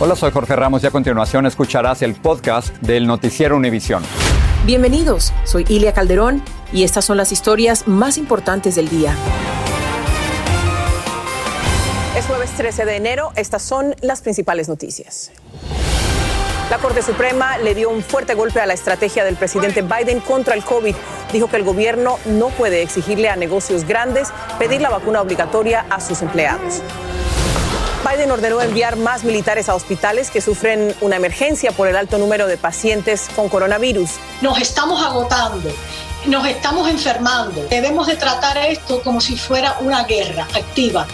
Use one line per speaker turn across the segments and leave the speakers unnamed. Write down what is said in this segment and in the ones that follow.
Hola, soy Jorge Ramos y a continuación escucharás el podcast del Noticiero Univisión.
Bienvenidos, soy Ilia Calderón y estas son las historias más importantes del día. Es jueves 13 de enero, estas son las principales noticias. La Corte Suprema le dio un fuerte golpe a la estrategia del presidente Biden contra el COVID. Dijo que el gobierno no puede exigirle a negocios grandes pedir la vacuna obligatoria a sus empleados. Biden ordenó enviar más militares a hospitales que sufren una emergencia por el alto número de pacientes con coronavirus.
Nos estamos agotando, nos estamos enfermando. Debemos de tratar esto como si fuera una guerra activa.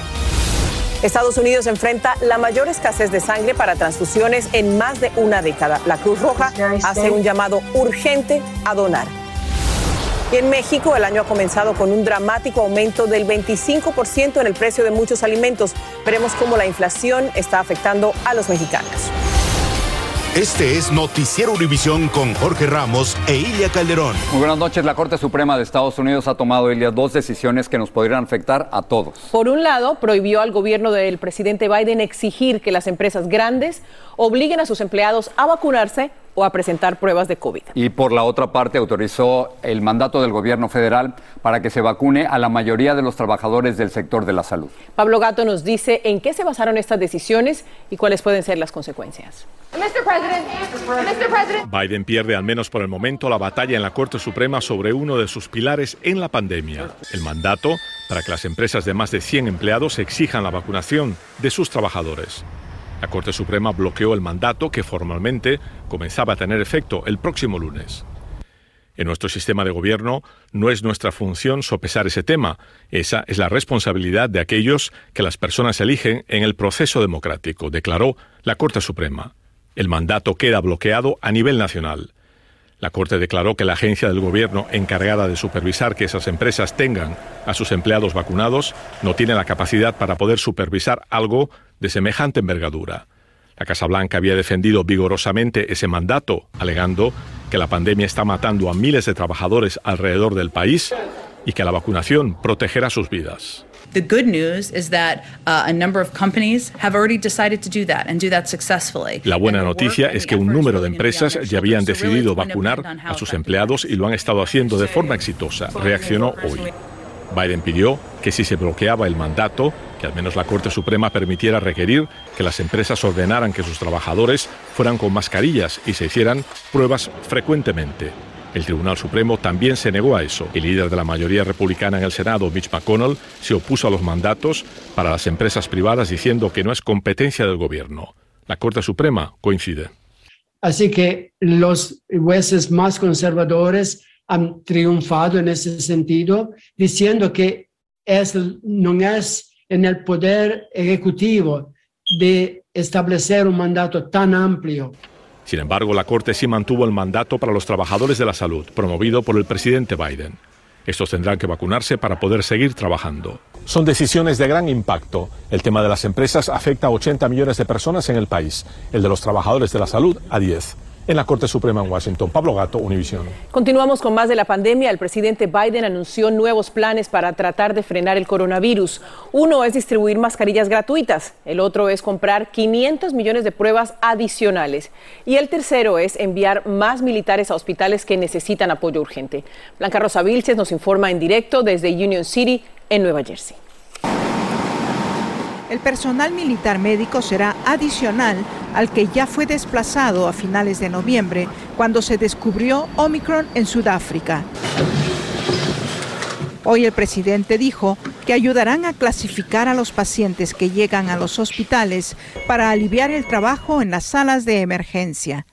Estados Unidos enfrenta la mayor escasez de sangre para transfusiones en más de una década. La Cruz Roja hace un llamado urgente a donar. Y en México el año ha comenzado con un dramático aumento del 25% en el precio de muchos alimentos. Veremos cómo la inflación está afectando a los mexicanos.
Este es Noticiero Univisión con Jorge Ramos e Ilia Calderón.
Muy buenas noches. La Corte Suprema de Estados Unidos ha tomado, Ilia, dos decisiones que nos podrían afectar a todos.
Por un lado, prohibió al gobierno del presidente Biden exigir que las empresas grandes obliguen a sus empleados a vacunarse o a presentar pruebas de COVID.
Y por la otra parte, autorizó el mandato del gobierno federal para que se vacune a la mayoría de los trabajadores del sector de la salud.
Pablo Gato nos dice en qué se basaron estas decisiones y cuáles pueden ser las consecuencias.
Biden pierde al menos por el momento la batalla en la Corte Suprema sobre uno de sus pilares en la pandemia, el mandato para que las empresas de más de 100 empleados exijan la vacunación de sus trabajadores. La Corte Suprema bloqueó el mandato que formalmente comenzaba a tener efecto el próximo lunes. En nuestro sistema de gobierno no es nuestra función sopesar ese tema, esa es la responsabilidad de aquellos que las personas eligen en el proceso democrático, declaró la Corte Suprema. El mandato queda bloqueado a nivel nacional. La Corte declaró que la agencia del gobierno encargada de supervisar que esas empresas tengan a sus empleados vacunados no tiene la capacidad para poder supervisar algo de semejante envergadura. La Casa Blanca había defendido vigorosamente ese mandato, alegando que la pandemia está matando a miles de trabajadores alrededor del país y que la vacunación protegerá sus vidas.
The good news is that uh, a number of companies have already decided to do that and do that successfully.
La buena noticia es que un número de empresas ya habían decidido vacunar a sus empleados y lo han estado haciendo de forma exitosa. Reaccionó hoy. Biden pidió que si se bloqueaba el mandato, que al menos la Corte Suprema permitiera requerir que las empresas ordenaran que sus trabajadores fueran con mascarillas y se hicieran pruebas frecuentemente. El Tribunal Supremo también se negó a eso. El líder de la mayoría republicana en el Senado, Mitch McConnell, se opuso a los mandatos para las empresas privadas diciendo que no es competencia del gobierno. La Corte Suprema coincide.
Así que los jueces más conservadores han triunfado en ese sentido, diciendo que es, no es en el poder ejecutivo de establecer un mandato tan amplio
sin embargo, la Corte sí mantuvo el mandato para los trabajadores de la salud, promovido por el presidente Biden. Estos tendrán que vacunarse para poder seguir trabajando. Son decisiones de gran impacto. El tema de las empresas afecta a 80 millones de personas en el país, el de los trabajadores de la salud a 10 en la Corte Suprema en Washington. Pablo Gato, Univisión.
Continuamos con más de la pandemia. El presidente Biden anunció nuevos planes para tratar de frenar el coronavirus. Uno es distribuir mascarillas gratuitas, el otro es comprar 500 millones de pruebas adicionales y el tercero es enviar más militares a hospitales que necesitan apoyo urgente. Blanca Rosa Vilches nos informa en directo desde Union City, en Nueva Jersey.
El personal militar médico será adicional al que ya fue desplazado a finales de noviembre cuando se descubrió Omicron en Sudáfrica. Hoy el presidente dijo que ayudarán a clasificar a los pacientes que llegan a los hospitales para aliviar el trabajo en las salas de emergencia.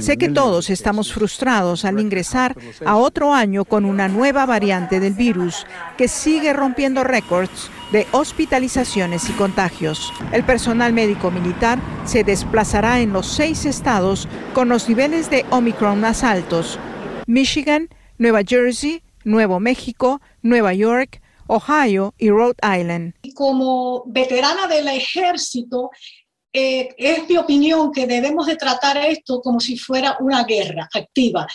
Sé que todos estamos frustrados al ingresar a otro año con una nueva variante del virus que sigue rompiendo récords de hospitalizaciones y contagios. El personal médico militar se desplazará en los seis estados con los niveles de Omicron más altos. Michigan, Nueva Jersey, Nuevo México, Nueva York, Ohio y Rhode Island.
Como veterana del ejército, eh, es mi opinión que debemos de tratar esto como si fuera una guerra activa.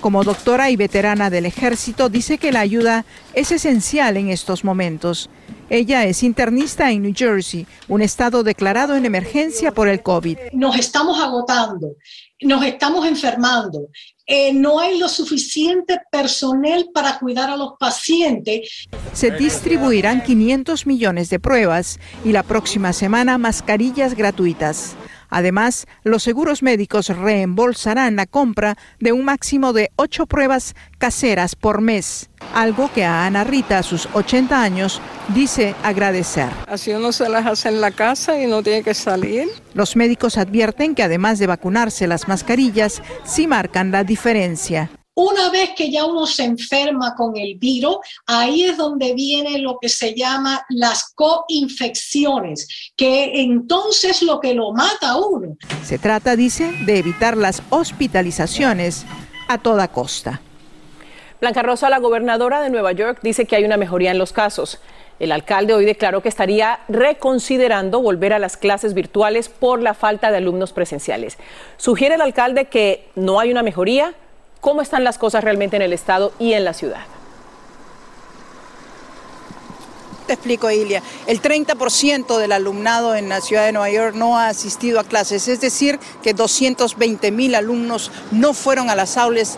Como doctora y veterana del ejército, dice que la ayuda es esencial en estos momentos. Ella es internista en New Jersey, un estado declarado en emergencia por el COVID.
Nos estamos agotando, nos estamos enfermando. Eh, no hay lo suficiente personal para cuidar a los pacientes.
Se distribuirán 500 millones de pruebas y la próxima semana mascarillas gratuitas. Además, los seguros médicos reembolsarán la compra de un máximo de ocho pruebas caseras por mes, algo que a Ana Rita, a sus 80 años, dice agradecer.
Así uno se las hace en la casa y no tiene que salir.
Los médicos advierten que además de vacunarse, las mascarillas sí marcan la diferencia.
Una vez que ya uno se enferma con el virus, ahí es donde viene lo que se llama las coinfecciones, que entonces lo que lo mata a uno.
Se trata, dice, de evitar las hospitalizaciones a toda costa.
Blanca Rosa, la gobernadora de Nueva York, dice que hay una mejoría en los casos. El alcalde hoy declaró que estaría reconsiderando volver a las clases virtuales por la falta de alumnos presenciales. Sugiere el alcalde que no hay una mejoría, cómo están las cosas realmente en el estado y en la ciudad.
Te explico, Ilia. El 30% del alumnado en la ciudad de Nueva York no ha asistido a clases, es decir, que 220 mil alumnos no fueron a las aulas,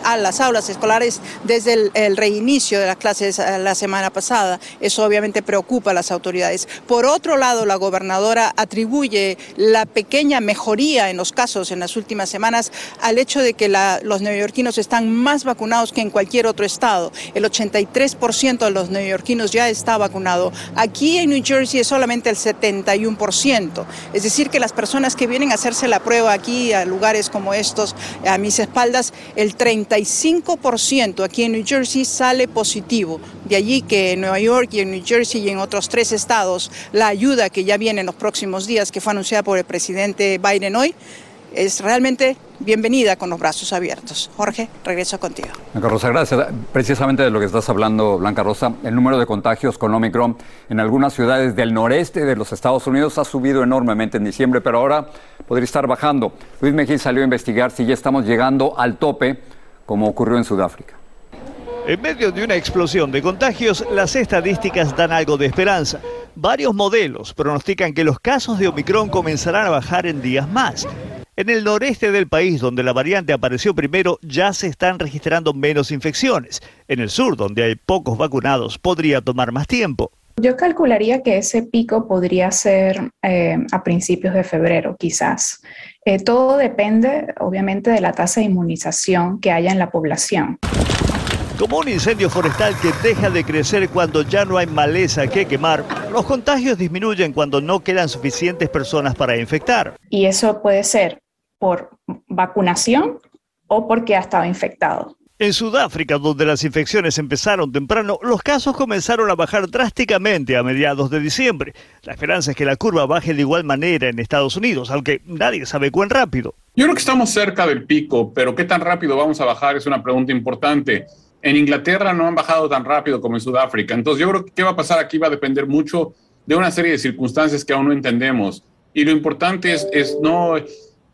escolares desde el, reinicio de las clases eh, la semana pasada. Eso obviamente preocupa a las autoridades. Por otro lado, la gobernadora atribuye la pequeña mejoría en los casos en las últimas semanas al hecho de que los neoyorquinos están más vacunados que en cualquier otro estado. El 83% de los neoyorquinos ya está vacunado. Aquí en New Jersey es solamente el 71%. Es decir, que las personas que vienen a hacerse la prueba aquí a lugares como estos, a mis espaldas, el 35% aquí en New Jersey sale positivo. De allí que en Nueva York y en New Jersey y en otros tres estados, la ayuda que ya viene en los próximos días, que fue anunciada por el presidente Biden hoy, es realmente bienvenida con los brazos abiertos. Jorge, regreso contigo.
Blanca Rosa, gracias. Precisamente de lo que estás hablando, Blanca Rosa, el número de contagios con Omicron en algunas ciudades del noreste de los Estados Unidos ha subido enormemente en diciembre, pero ahora podría estar bajando. Luis Mejía salió a investigar si ya estamos llegando al tope, como ocurrió en Sudáfrica.
En medio de una explosión de contagios, las estadísticas dan algo de esperanza. Varios modelos pronostican que los casos de Omicron comenzarán a bajar en días más. En el noreste del país, donde la variante apareció primero, ya se están registrando menos infecciones. En el sur, donde hay pocos vacunados, podría tomar más tiempo.
Yo calcularía que ese pico podría ser eh, a principios de febrero, quizás. Eh, todo depende, obviamente, de la tasa de inmunización que haya en la población.
Como un incendio forestal que deja de crecer cuando ya no hay maleza que quemar, los contagios disminuyen cuando no quedan suficientes personas para infectar.
Y eso puede ser por vacunación o porque ha estado infectado.
En Sudáfrica, donde las infecciones empezaron temprano, los casos comenzaron a bajar drásticamente a mediados de diciembre. La esperanza es que la curva baje de igual manera en Estados Unidos, aunque nadie sabe cuán rápido.
Yo creo que estamos cerca del pico, pero qué tan rápido vamos a bajar es una pregunta importante. En Inglaterra no han bajado tan rápido como en Sudáfrica. Entonces yo creo que qué va a pasar aquí va a depender mucho de una serie de circunstancias que aún no entendemos. Y lo importante es, es no,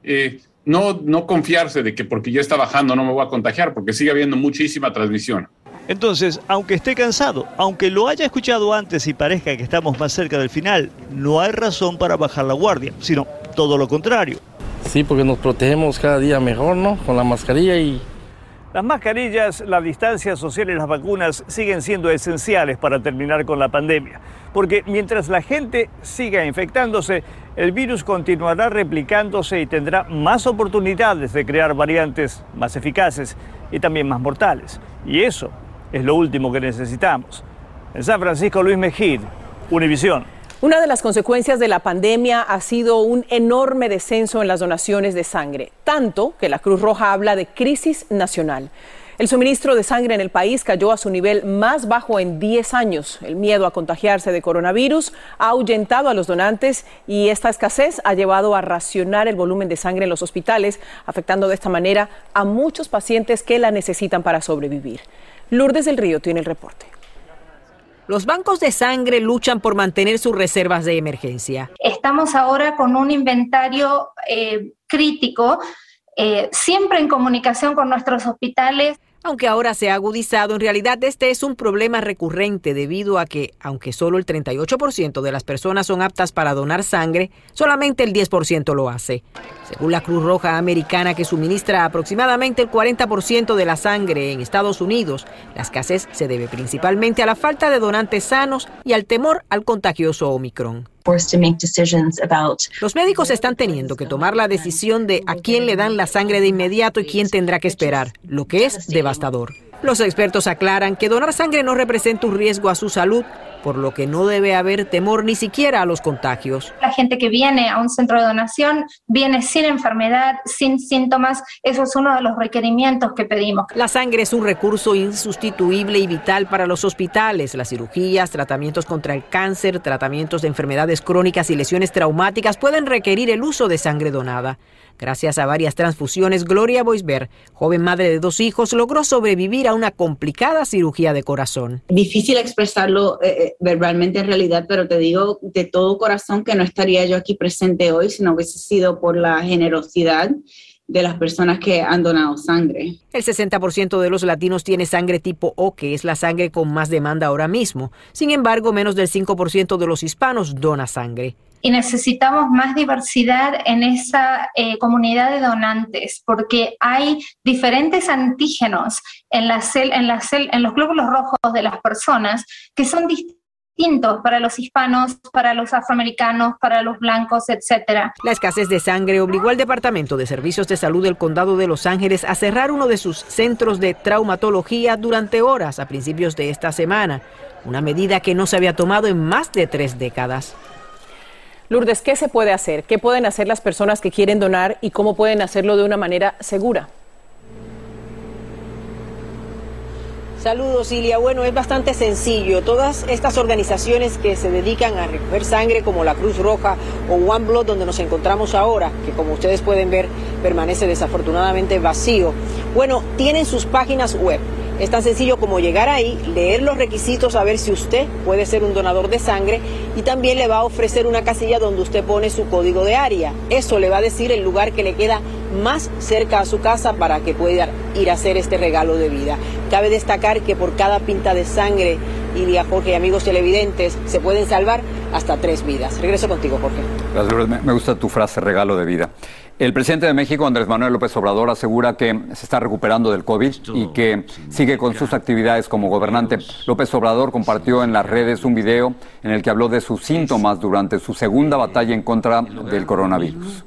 eh, no, no confiarse de que porque ya está bajando no me voy a contagiar, porque sigue habiendo muchísima transmisión.
Entonces, aunque esté cansado, aunque lo haya escuchado antes y parezca que estamos más cerca del final, no hay razón para bajar la guardia, sino todo lo contrario.
Sí, porque nos protegemos cada día mejor, ¿no? Con la mascarilla y
las mascarillas, la distancia social y las vacunas siguen siendo esenciales para terminar con la pandemia, porque mientras la gente siga infectándose, el virus continuará replicándose y tendrá más oportunidades de crear variantes más eficaces. y también más mortales. Y eso es lo último que necesitamos. En San Francisco, Luis Mejid, Univisión.
Una de las consecuencias de la pandemia ha sido un enorme descenso en las donaciones de sangre, tanto que la Cruz Roja habla de crisis nacional. El suministro de sangre en el país cayó a su nivel más bajo en 10 años. El miedo a contagiarse de coronavirus ha ahuyentado a los donantes y esta escasez ha llevado a racionar el volumen de sangre en los hospitales, afectando de esta manera a muchos pacientes que la necesitan para sobrevivir. Lourdes del Río tiene el reporte.
Los bancos de sangre luchan por mantener sus reservas de emergencia.
Estamos ahora con un inventario eh, crítico, eh, siempre en comunicación con nuestros hospitales.
Aunque ahora se ha agudizado, en realidad este es un problema recurrente debido a que, aunque solo el 38% de las personas son aptas para donar sangre, solamente el 10% lo hace. Según la Cruz Roja Americana, que suministra aproximadamente el 40% de la sangre en Estados Unidos, la escasez se debe principalmente a la falta de donantes sanos y al temor al contagioso Omicron. Los médicos están teniendo que tomar la decisión de a quién le dan la sangre de inmediato y quién tendrá que esperar, lo que es devastador. Los expertos aclaran que donar sangre no representa un riesgo a su salud, por lo que no debe haber temor ni siquiera a los contagios.
La gente que viene a un centro de donación viene sin enfermedad, sin síntomas. Eso es uno de los requerimientos que pedimos.
La sangre es un recurso insustituible y vital para los hospitales. Las cirugías, tratamientos contra el cáncer, tratamientos de enfermedades crónicas y lesiones traumáticas pueden requerir el uso de sangre donada. Gracias a varias transfusiones, Gloria Boisber, joven madre de dos hijos, logró sobrevivir a una complicada cirugía de corazón.
Difícil expresarlo eh, eh, verbalmente en realidad, pero te digo de todo corazón que no estaría yo aquí presente hoy si no hubiese sido por la generosidad de las personas que han donado sangre.
El 60% de los latinos tiene sangre tipo O, que es la sangre con más demanda ahora mismo. Sin embargo, menos del 5% de los hispanos dona sangre
y necesitamos más diversidad en esa eh, comunidad de donantes, porque hay diferentes antígenos en, en los glóbulos rojos de las personas que son distintos para los hispanos, para los afroamericanos, para los blancos, etc.
La escasez de sangre obligó al Departamento de Servicios de Salud del Condado de Los Ángeles a cerrar uno de sus centros de traumatología durante horas a principios de esta semana, una medida que no se había tomado en más de tres décadas.
Lourdes, ¿qué se puede hacer? ¿Qué pueden hacer las personas que quieren donar y cómo pueden hacerlo de una manera segura?
Saludos, Ilia. Bueno, es bastante sencillo. Todas estas organizaciones que se dedican a recoger sangre, como la Cruz Roja o One Blood, donde nos encontramos ahora, que como ustedes pueden ver, permanece desafortunadamente vacío, bueno, tienen sus páginas web. Es tan sencillo como llegar ahí, leer los requisitos, a ver si usted puede ser un donador de sangre y también le va a ofrecer una casilla donde usted pone su código de área. Eso le va a decir el lugar que le queda más cerca a su casa para que pueda ir a hacer este regalo de vida. Cabe destacar que por cada pinta de sangre, y a Jorge y amigos televidentes, se pueden salvar hasta tres vidas. Regreso contigo, Jorge.
Gracias, me gusta tu frase regalo de vida. El presidente de México, Andrés Manuel López Obrador, asegura que se está recuperando del COVID y que sigue con sus actividades como gobernante. López Obrador compartió en las redes un video en el que habló de sus síntomas durante su segunda batalla en contra del coronavirus.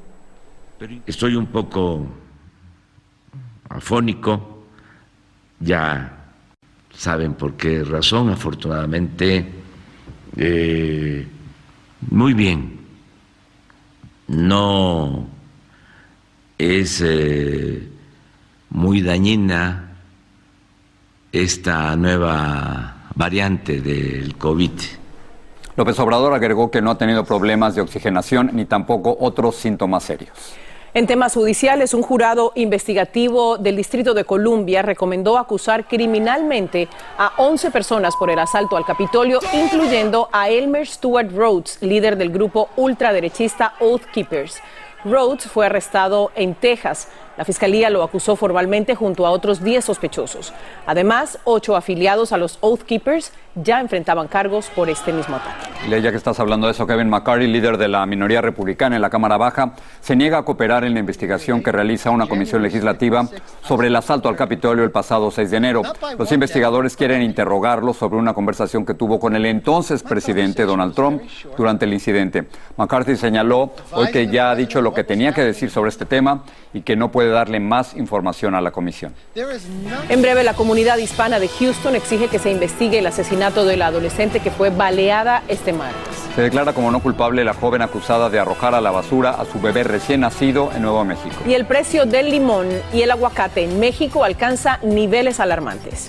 Estoy un poco afónico, ya saben por qué razón, afortunadamente, eh, muy bien. No es eh, muy dañina esta nueva variante del COVID.
López Obrador agregó que no ha tenido problemas de oxigenación ni tampoco otros síntomas serios.
En temas judiciales, un jurado investigativo del Distrito de Columbia recomendó acusar criminalmente a 11 personas por el asalto al Capitolio, incluyendo a Elmer Stewart Rhodes, líder del grupo ultraderechista Oath Keepers. Rhodes fue arrestado en Texas. La fiscalía lo acusó formalmente junto a otros 10 sospechosos. Además, ocho afiliados a los Oath Keepers ya enfrentaban cargos por este mismo ataque.
Ya que estás hablando de eso, Kevin McCarthy, líder de la minoría republicana en la Cámara Baja, se niega a cooperar en la investigación que realiza una comisión legislativa sobre el asalto al Capitolio el pasado 6 de enero. Los investigadores quieren interrogarlo sobre una conversación que tuvo con el entonces presidente Donald Trump durante el incidente. McCarthy señaló hoy que ya ha dicho lo que tenía que decir sobre este tema y que no puede darle más información a la comisión.
En breve, la comunidad hispana de Houston exige que se investigue el asesinato de la adolescente que fue baleada este martes.
Se declara como no culpable la joven acusada de arrojar a la basura a su bebé recién nacido en Nuevo México.
Y el precio del limón y el aguacate en México alcanza niveles alarmantes.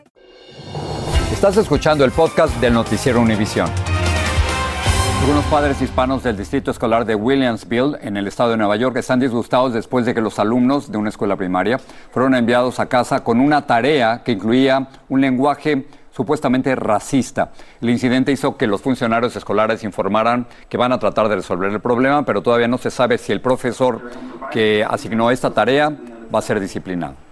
Estás escuchando el podcast del Noticiero Univisión. Algunos padres hispanos del distrito escolar de Williamsville, en el estado de Nueva York, están disgustados después de que los alumnos de una escuela primaria fueron enviados a casa con una tarea que incluía un lenguaje supuestamente racista. El incidente hizo que los funcionarios escolares informaran que van a tratar de resolver el problema, pero todavía no se sabe si el profesor que asignó esta tarea va a ser disciplinado.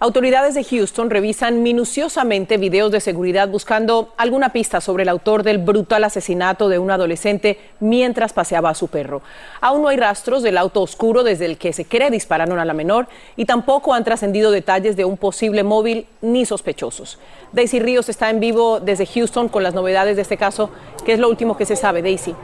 Autoridades de Houston revisan minuciosamente videos de seguridad buscando alguna pista sobre el autor del brutal asesinato de un adolescente mientras paseaba a su perro. Aún no hay rastros del auto oscuro desde el que se cree dispararon a la menor y tampoco han trascendido detalles de un posible móvil ni sospechosos. Daisy Ríos está en vivo desde Houston con las novedades de este caso. ¿Qué es lo último que se sabe, Daisy?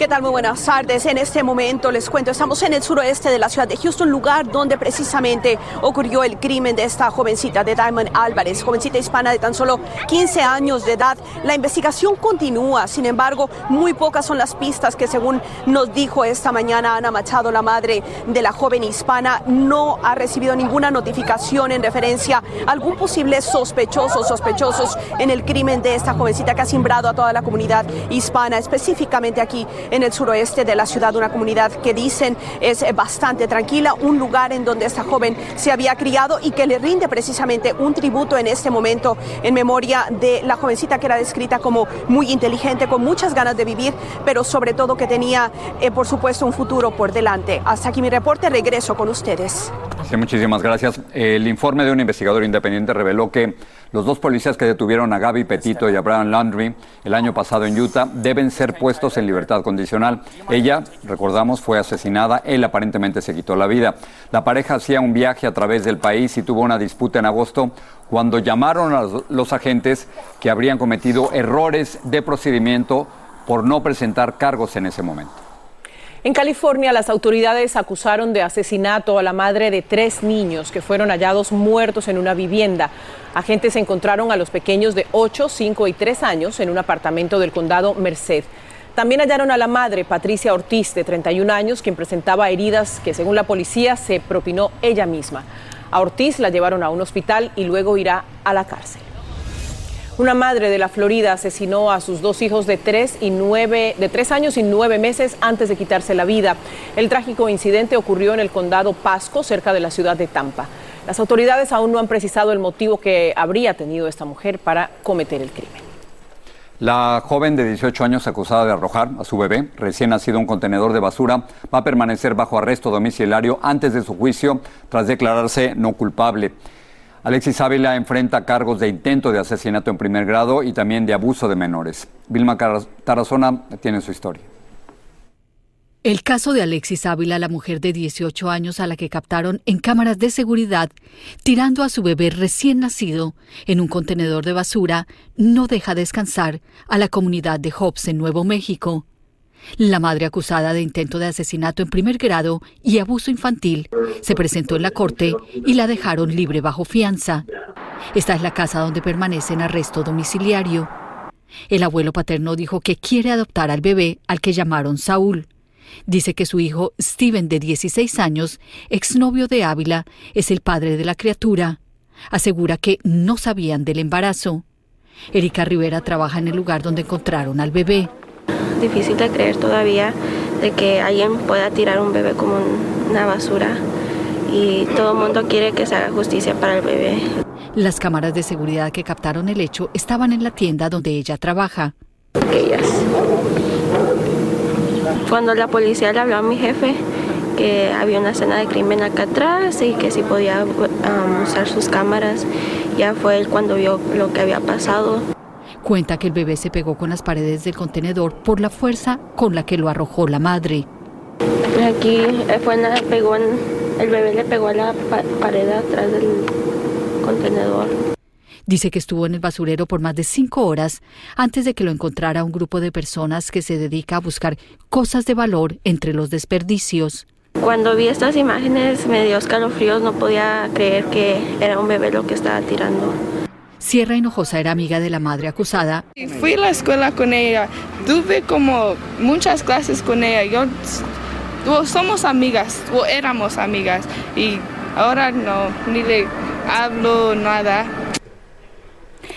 ¿Qué tal? Muy buenas tardes. En este momento les cuento, estamos en el suroeste de la ciudad de Houston, lugar donde precisamente ocurrió el crimen de esta jovencita de Diamond Álvarez, jovencita hispana de tan solo 15 años de edad. La investigación continúa, sin embargo, muy pocas son las pistas que según nos dijo esta mañana Ana Machado, la madre de la joven hispana, no ha recibido ninguna notificación en referencia a algún posible sospechoso, sospechosos en el crimen de esta jovencita que ha simbrado a toda la comunidad hispana, específicamente aquí en el suroeste de la ciudad, una comunidad que dicen es bastante tranquila, un lugar en donde esta joven se había criado y que le rinde precisamente un tributo en este momento en memoria de la jovencita que era descrita como muy inteligente, con muchas ganas de vivir, pero sobre todo que tenía, eh, por supuesto, un futuro por delante. Hasta aquí mi reporte, regreso con ustedes.
Sí, muchísimas gracias. El informe de un investigador independiente reveló que los dos policías que detuvieron a Gaby Petito y a Brian Landry el año pasado en Utah deben ser puestos en libertad condicional. Ella, recordamos, fue asesinada, él aparentemente se quitó la vida. La pareja hacía un viaje a través del país y tuvo una disputa en agosto cuando llamaron a los agentes que habrían cometido errores de procedimiento por no presentar cargos en ese momento.
En California, las autoridades acusaron de asesinato a la madre de tres niños que fueron hallados muertos en una vivienda. Agentes encontraron a los pequeños de 8, 5 y 3 años en un apartamento del condado Merced. También hallaron a la madre, Patricia Ortiz, de 31 años, quien presentaba heridas que, según la policía, se propinó ella misma. A Ortiz la llevaron a un hospital y luego irá a la cárcel. Una madre de la Florida asesinó a sus dos hijos de tres, y nueve, de tres años y nueve meses antes de quitarse la vida. El trágico incidente ocurrió en el condado Pasco, cerca de la ciudad de Tampa. Las autoridades aún no han precisado el motivo que habría tenido esta mujer para cometer el crimen.
La joven de 18 años acusada de arrojar a su bebé recién nacido un contenedor de basura va a permanecer bajo arresto domiciliario antes de su juicio tras declararse no culpable. Alexis Ávila enfrenta cargos de intento de asesinato en primer grado y también de abuso de menores. Vilma Tarazona tiene su historia.
El caso de Alexis Ávila, la mujer de 18 años a la que captaron en cámaras de seguridad tirando a su bebé recién nacido en un contenedor de basura, no deja descansar a la comunidad de Hobbs en Nuevo México. La madre acusada de intento de asesinato en primer grado y abuso infantil se presentó en la corte y la dejaron libre bajo fianza. Esta es la casa donde permanece en arresto domiciliario. El abuelo paterno dijo que quiere adoptar al bebé al que llamaron Saúl. Dice que su hijo, Steven, de 16 años, exnovio de Ávila, es el padre de la criatura. Asegura que no sabían del embarazo. Erika Rivera trabaja en el lugar donde encontraron al bebé.
Difícil de creer todavía de que alguien pueda tirar un bebé como una basura y todo el mundo quiere que se haga justicia para el bebé.
Las cámaras de seguridad que captaron el hecho estaban en la tienda donde ella trabaja.
Cuando la policía le habló a mi jefe que había una escena de crimen acá atrás y que si podía um, usar sus cámaras, ya fue él cuando vio lo que había pasado.
Cuenta que el bebé se pegó con las paredes del contenedor por la fuerza con la que lo arrojó la madre.
Aquí eh, fue pegó el bebé le pegó a la pared atrás del contenedor.
Dice que estuvo en el basurero por más de cinco horas antes de que lo encontrara un grupo de personas que se dedica a buscar cosas de valor entre los desperdicios.
Cuando vi estas imágenes me dio escalofríos, no podía creer que era un bebé lo que estaba tirando.
Sierra Hinojosa era amiga de la madre acusada.
Fui a la escuela con ella, tuve como muchas clases con ella. Yo, somos amigas, o éramos amigas, y ahora no, ni le hablo nada.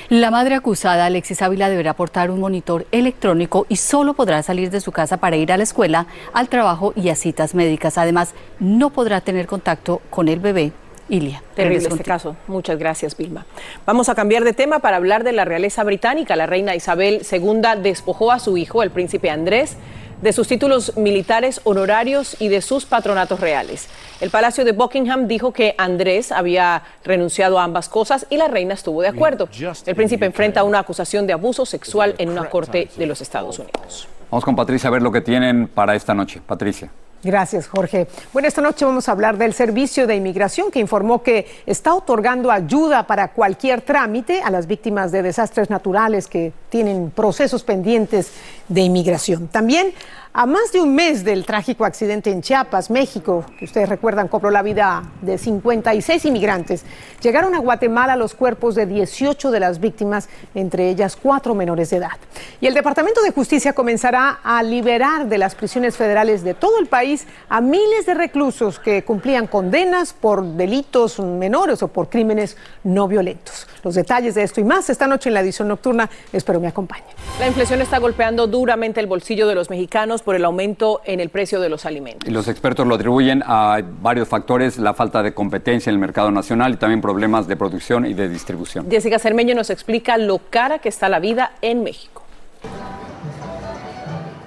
La madre acusada, Alexis Ávila, deberá portar un monitor electrónico y solo podrá salir de su casa para ir a la escuela, al trabajo y a citas médicas. Además, no podrá tener contacto con el bebé. Ilia.
Terrible este caso. Muchas gracias, Vilma. Vamos a cambiar de tema para hablar de la realeza británica. La reina Isabel II despojó a su hijo, el príncipe Andrés, de sus títulos militares honorarios y de sus patronatos reales. El Palacio de Buckingham dijo que Andrés había renunciado a ambas cosas y la reina estuvo de acuerdo. El príncipe enfrenta una acusación de abuso sexual en una corte de los Estados Unidos.
Vamos con Patricia a ver lo que tienen para esta noche. Patricia.
Gracias, Jorge. Bueno, esta noche vamos a hablar del Servicio de Inmigración que informó que está otorgando ayuda para cualquier trámite a las víctimas de desastres naturales que tienen procesos pendientes de inmigración. También a más de un mes del trágico accidente en Chiapas, México, que ustedes recuerdan cobró la vida de 56 inmigrantes, llegaron a Guatemala los cuerpos de 18 de las víctimas, entre ellas cuatro menores de edad. Y el Departamento de Justicia comenzará a liberar de las prisiones federales de todo el país a miles de reclusos que cumplían condenas por delitos menores o por crímenes no violentos. Los detalles de esto y más esta noche en la edición nocturna. Espero me acompañen.
La inflación está golpeando duramente el bolsillo de los mexicanos por el aumento en el precio de los alimentos.
Y los expertos lo atribuyen a varios factores, la falta de competencia en el mercado nacional y también problemas de producción y de distribución.
Jessica Cermeño nos explica lo cara que está la vida en México.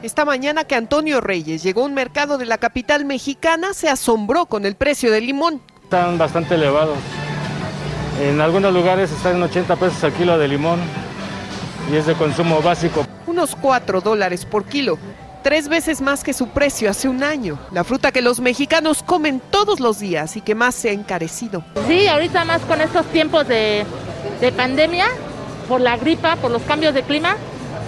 Esta mañana que Antonio Reyes llegó a un mercado de la capital mexicana, se asombró con el precio del limón.
Están bastante elevados. En algunos lugares están en 80 pesos el kilo de limón y es de consumo básico.
Unos 4 dólares por kilo tres veces más que su precio hace un año. La fruta que los mexicanos comen todos los días y que más se ha encarecido.
Sí, ahorita más con estos tiempos de, de pandemia, por la gripa, por los cambios de clima,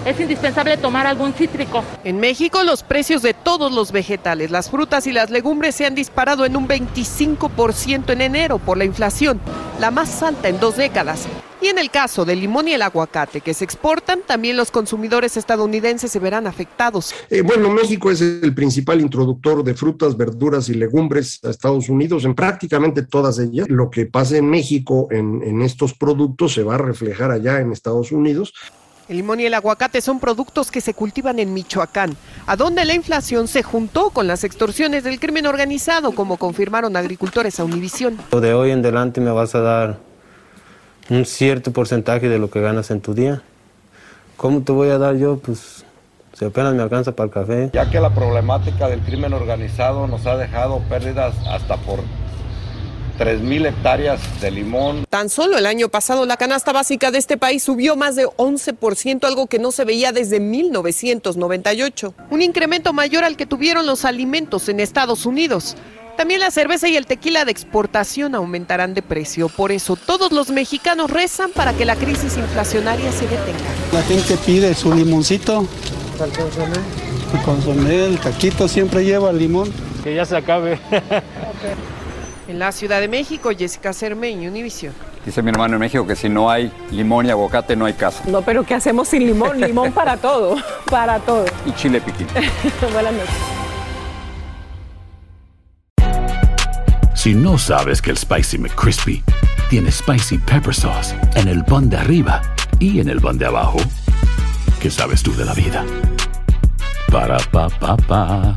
es indispensable tomar algún cítrico.
En México los precios de todos los vegetales, las frutas y las legumbres se han disparado en un 25% en enero por la inflación, la más alta en dos décadas. Y en el caso del limón y el aguacate que se exportan, también los consumidores estadounidenses se verán afectados.
Eh, bueno, México es el principal introductor de frutas, verduras y legumbres a Estados Unidos, en prácticamente todas ellas. Lo que pasa en México en, en estos productos se va a reflejar allá en Estados Unidos.
El limón y el aguacate son productos que se cultivan en Michoacán, a donde la inflación se juntó con las extorsiones del crimen organizado, como confirmaron agricultores a Univisión.
De hoy en adelante me vas a dar un cierto porcentaje de lo que ganas en tu día. ¿Cómo te voy a dar yo? Pues si apenas me alcanza para el café.
Ya que la problemática del crimen organizado nos ha dejado pérdidas hasta por
3.000 hectáreas de limón.
Tan solo el año pasado la canasta básica de este país subió más de 11%, algo que no se veía desde 1998. Un incremento mayor al que tuvieron los alimentos en Estados Unidos. También la cerveza y el tequila de exportación aumentarán de precio. Por eso todos los mexicanos rezan para que la crisis inflacionaria se detenga.
La gente pide su limoncito. El consomé, el taquito siempre lleva limón.
Que ya se acabe.
En la Ciudad de México, Jessica Cermeño, Univisión.
Dice mi hermano en México que si no hay limón y aguacate no hay casa.
No, pero ¿qué hacemos sin limón? Limón para todo, para todo.
Y chile piquín.
Buenas noches.
Si no sabes que el Spicy McCrispy tiene Spicy Pepper Sauce en el pan de arriba y en el pan de abajo, ¿qué sabes tú de la vida? Para, pa, pa, pa.